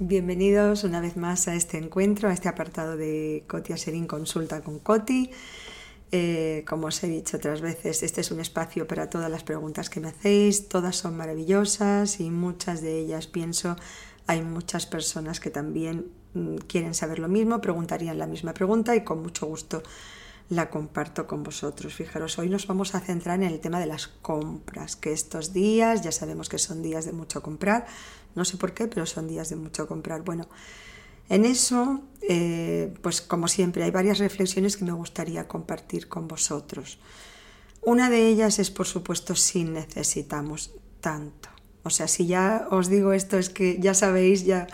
Bienvenidos una vez más a este encuentro, a este apartado de Coti Aserín Consulta con Coti. Eh, como os he dicho otras veces, este es un espacio para todas las preguntas que me hacéis, todas son maravillosas y muchas de ellas pienso hay muchas personas que también mm, quieren saber lo mismo, preguntarían la misma pregunta y con mucho gusto la comparto con vosotros. Fijaros, hoy nos vamos a centrar en el tema de las compras, que estos días ya sabemos que son días de mucho comprar, no sé por qué, pero son días de mucho comprar. Bueno, en eso, eh, pues como siempre, hay varias reflexiones que me gustaría compartir con vosotros. Una de ellas es, por supuesto, si necesitamos tanto. O sea, si ya os digo esto, es que ya sabéis, ya,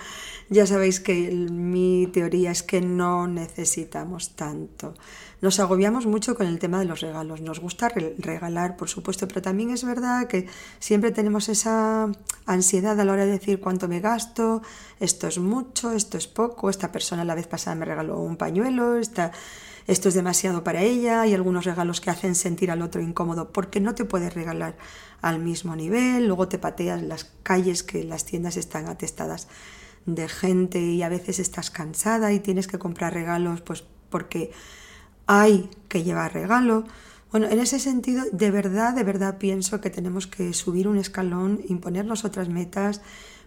ya sabéis que mi teoría es que no necesitamos tanto. Nos agobiamos mucho con el tema de los regalos. Nos gusta regalar, por supuesto, pero también es verdad que siempre tenemos esa ansiedad a la hora de decir cuánto me gasto, esto es mucho, esto es poco, esta persona la vez pasada me regaló un pañuelo, esto es demasiado para ella, hay algunos regalos que hacen sentir al otro incómodo porque no te puedes regalar al mismo nivel, luego te pateas las calles que las tiendas están atestadas de gente y a veces estás cansada y tienes que comprar regalos pues porque hay que llevar regalo. Bueno, en ese sentido, de verdad, de verdad pienso que tenemos que subir un escalón, imponernos otras metas,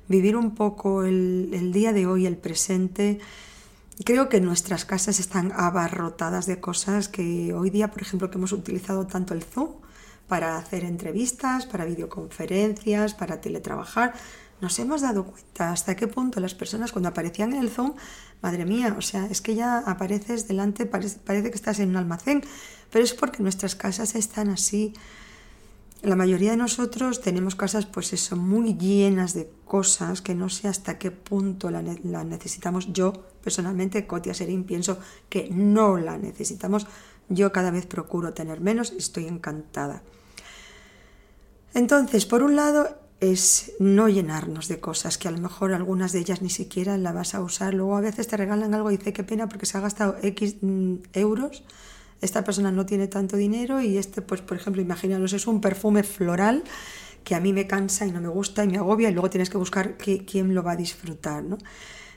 vivir un poco el, día de hoy, el presente. Creo que nuestras casas están abarrotadas de cosas que hoy día, por ejemplo, que hemos utilizado tanto el Zoom para hacer entrevistas, para videoconferencias, para teletrabajar, nos hemos dado cuenta hasta qué punto las personas cuando aparecían en el Zoom, madre mía, o sea, es que ya apareces delante, parece, que estás en un almacén, pero es porque nuestras casas están así. La mayoría de nosotros tenemos casas, pues eso, muy llenas de cosas que no sé hasta qué punto la, necesitamos. Yo, personalmente, Cotia Serín, pienso que no la necesitamos. Yo cada vez procuro tener menos estoy encantada. Entonces, por un lado, es no llenarnos de cosas que a lo mejor algunas de ellas ni siquiera la vas a usar. Luego a veces te regalan algo y dice qué pena porque se ha gastado X mm, euros. Esta persona no tiene tanto dinero y este, pues por ejemplo, imaginaros, es un perfume floral que a mí me cansa y no me gusta y me agobia y luego tienes que buscar quién lo va a disfrutar, ¿no?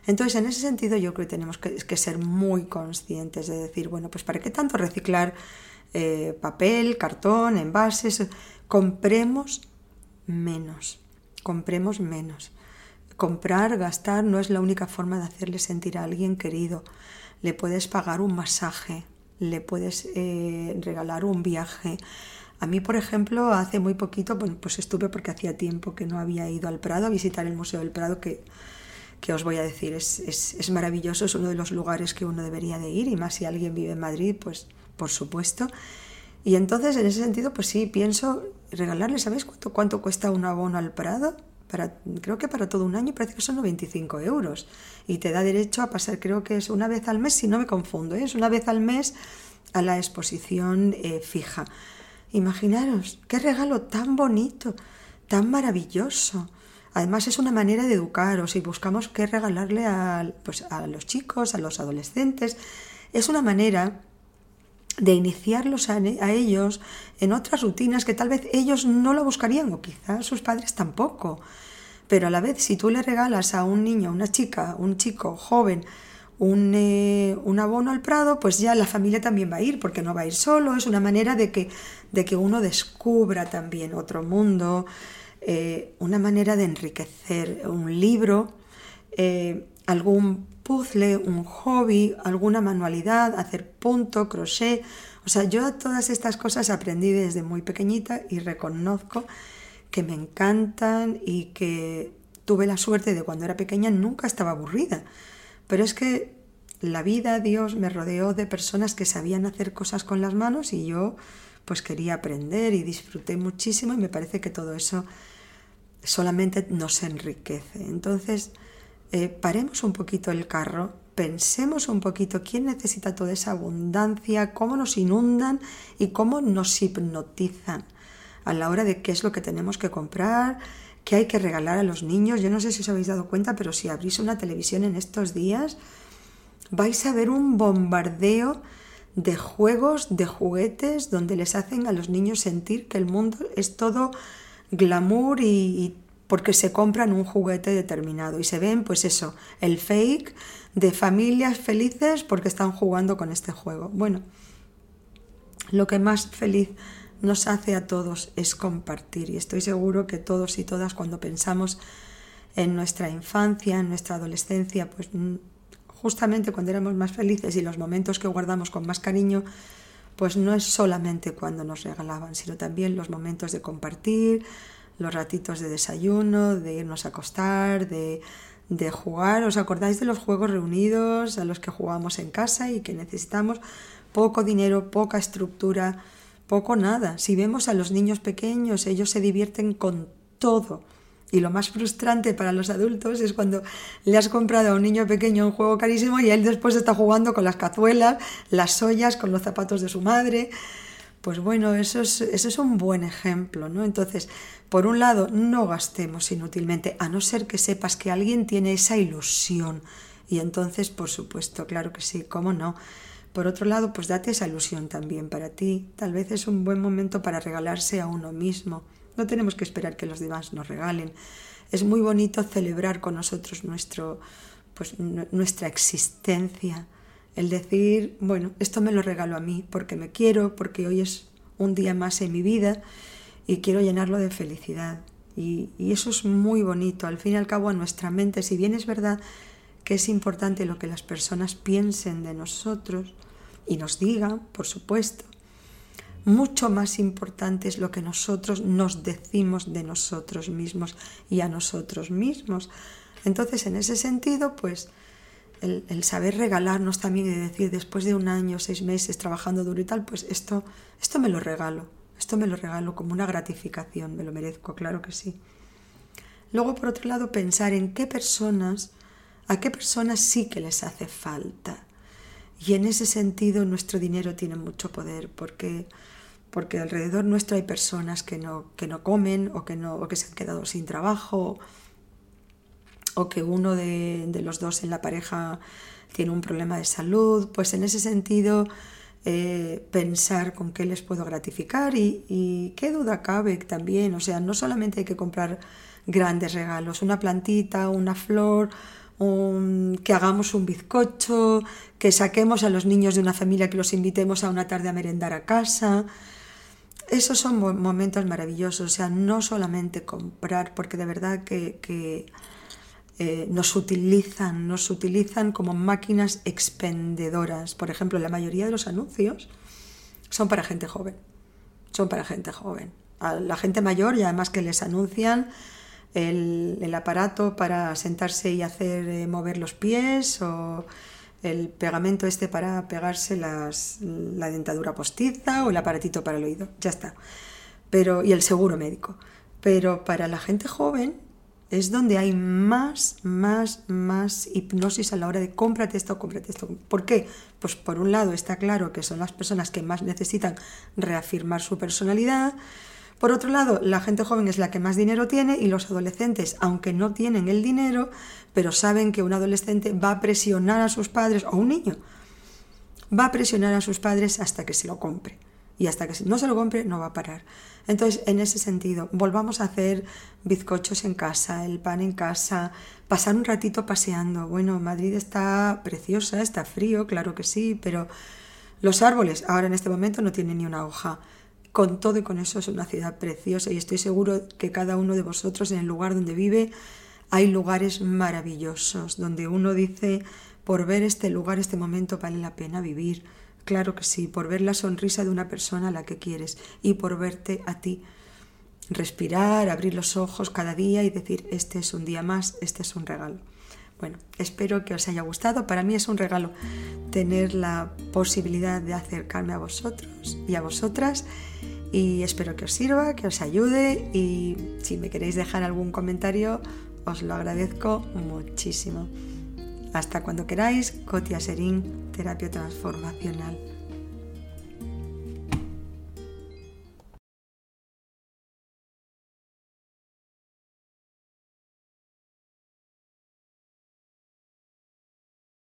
Entonces, en ese sentido, yo creo que tenemos que, ser muy conscientes de decir, bueno, pues ¿para qué tanto reciclar eh, papel, cartón, envases? Compremos menos, compremos menos. Comprar, gastar no es la única forma de hacerle sentir a alguien querido. Le puedes pagar un masaje, le puedes eh, regalar un viaje. A mí, por ejemplo, hace muy poquito, bueno, pues estuve porque hacía tiempo que no había ido al Prado a visitar el Museo del Prado, que, que os voy a decir, es, es, es maravilloso, es uno de los lugares que uno debería de ir, y más si alguien vive en Madrid, pues por supuesto. Y entonces, en ese sentido, pues sí, pienso regalarle, ¿sabéis cuánto, cuánto cuesta un abono al Prado? Para, creo que para todo un año parece que son 95 euros. Y te da derecho a pasar, creo que es una vez al mes, si no me confundo, ¿eh? es una vez al mes a la exposición eh, fija. Imaginaros, qué regalo tan bonito, tan maravilloso. Además es una manera de educaros y buscamos qué regalarle a, pues, a los chicos, a los adolescentes. Es una manera de iniciarlos a, ellos en otras rutinas que tal vez ellos no lo buscarían o quizás sus padres tampoco. Pero a la vez, si tú le regalas a un niño, una chica, un chico joven, un, eh, un, abono al Prado, pues ya la familia también va a ir, porque no va a ir solo. Es una manera de que, de que uno descubra también otro mundo, eh, una manera de enriquecer un libro, eh, algún puzzle, un hobby, alguna manualidad, hacer punto, crochet. O sea, yo todas estas cosas aprendí desde muy pequeñita y reconozco que me encantan y que tuve la suerte de cuando era pequeña nunca estaba aburrida. Pero es que la vida, Dios, me rodeó de personas que sabían hacer cosas con las manos y yo pues quería aprender y disfruté muchísimo y me parece que todo eso solamente nos enriquece. Entonces, eh, paremos un poquito el carro, pensemos un poquito quién necesita toda esa abundancia, cómo nos inundan y cómo nos hipnotizan a la hora de qué es lo que tenemos que comprar, qué hay que regalar a los niños. Yo no sé si os habéis dado cuenta, pero si abrís una televisión en estos días, vais a ver un bombardeo de juegos, de juguetes, donde les hacen a los niños sentir que el mundo es todo glamour y, porque se compran un juguete determinado y se ven pues eso, el fake de familias felices porque están jugando con este juego. Bueno, lo que más feliz nos hace a todos es compartir y estoy seguro que todos y todas cuando pensamos en nuestra infancia, en nuestra adolescencia, pues mm, justamente cuando éramos más felices y los momentos que guardamos con más cariño, pues no es solamente cuando nos regalaban, sino también los momentos de compartir, los ratitos de desayuno, de irnos a acostar, de, de jugar. ¿Os acordáis de los juegos reunidos a los que jugábamos en casa y que necesitamos poco dinero, poca estructura, poco nada? Si vemos a los niños pequeños, ellos se divierten con todo y lo más frustrante para los adultos es cuando le has comprado a un niño pequeño un juego carísimo y él después está jugando con las cazuelas, las ollas, con los zapatos de su madre. Pues bueno, eso es, eso es un buen ejemplo, ¿no? Entonces, por un lado, no gastemos inútilmente, a no ser que sepas que alguien tiene esa ilusión. Y entonces, por supuesto, claro que sí, ¿cómo no? Por otro lado, pues date esa ilusión también para ti. Tal vez es un buen momento para regalarse a uno mismo. No tenemos que esperar que los demás nos regalen. Es muy bonito celebrar con nosotros nuestro, pues, nuestra existencia. El decir, bueno, esto me lo regalo a mí porque me quiero, porque hoy es un día más en mi vida y quiero llenarlo de felicidad. Y, eso es muy bonito. Al fin y al cabo, a nuestra mente, si bien es verdad que es importante lo que las personas piensen de nosotros y nos digan, por supuesto, mucho más importante es lo que nosotros nos decimos de nosotros mismos y a nosotros mismos. Entonces, en ese sentido, pues el, saber regalarnos también y decir después de un año, seis meses trabajando duro y tal, pues esto, esto me lo regalo, esto me lo regalo como una gratificación, me lo merezco, claro que sí. Luego, por otro lado, pensar en qué personas, a qué personas sí que les hace falta. Y en ese sentido nuestro dinero tiene mucho poder porque porque alrededor nuestro hay personas que no, que no comen o que, no, o que se han quedado sin trabajo o que uno de, los dos en la pareja tiene un problema de salud, pues en ese sentido eh, pensar con qué les puedo gratificar y, y, qué duda cabe también, o sea, no solamente hay que comprar grandes regalos, una plantita, una flor, que hagamos un bizcocho, que saquemos a los niños de una familia, que los invitemos a una tarde a merendar a casa, esos son momentos maravillosos, o sea, no solamente comprar, porque de verdad que, eh, nos utilizan, nos utilizan como máquinas expendedoras. Por ejemplo, la mayoría de los anuncios son para gente joven, son para gente joven. A la gente mayor y además que les anuncian el, aparato para sentarse y hacer eh, mover los pies o el pegamento este para pegarse la dentadura postiza o el aparatito para el oído, ya está. Pero, y el seguro médico. Pero para la gente joven es donde hay más, más, más hipnosis a la hora de cómprate esto, cómprate esto. ¿Por qué? Pues por un lado está claro que son las personas que más necesitan reafirmar su personalidad, por otro lado, la gente joven es la que más dinero tiene y los adolescentes, aunque no tienen el dinero, pero saben que un adolescente va a presionar a sus padres, o un niño, va a presionar a sus padres hasta que se lo compre. Y hasta que no se lo compre, no va a parar. Entonces, en ese sentido, volvamos a hacer bizcochos en casa, el pan en casa, pasar un ratito paseando. Bueno, Madrid está preciosa, está frío, claro que sí, pero los árboles ahora en este momento no tienen ni una hoja con todo y con eso es una ciudad preciosa y estoy seguro que cada uno de vosotros en el lugar donde vive hay lugares maravillosos donde uno dice por ver este lugar, este momento vale la pena vivir. Claro que sí, por ver la sonrisa de una persona a la que quieres y por verte a ti. Respirar, abrir los ojos cada día y decir, este es un día más, este es un regalo. Bueno, espero que os haya gustado. Para mí es un regalo tener la posibilidad de acercarme a vosotros y a vosotras y espero que os sirva, que os ayude y si me queréis dejar algún comentario os lo agradezco muchísimo. Hasta cuando queráis, Cotia Serín, Terapia Transformacional.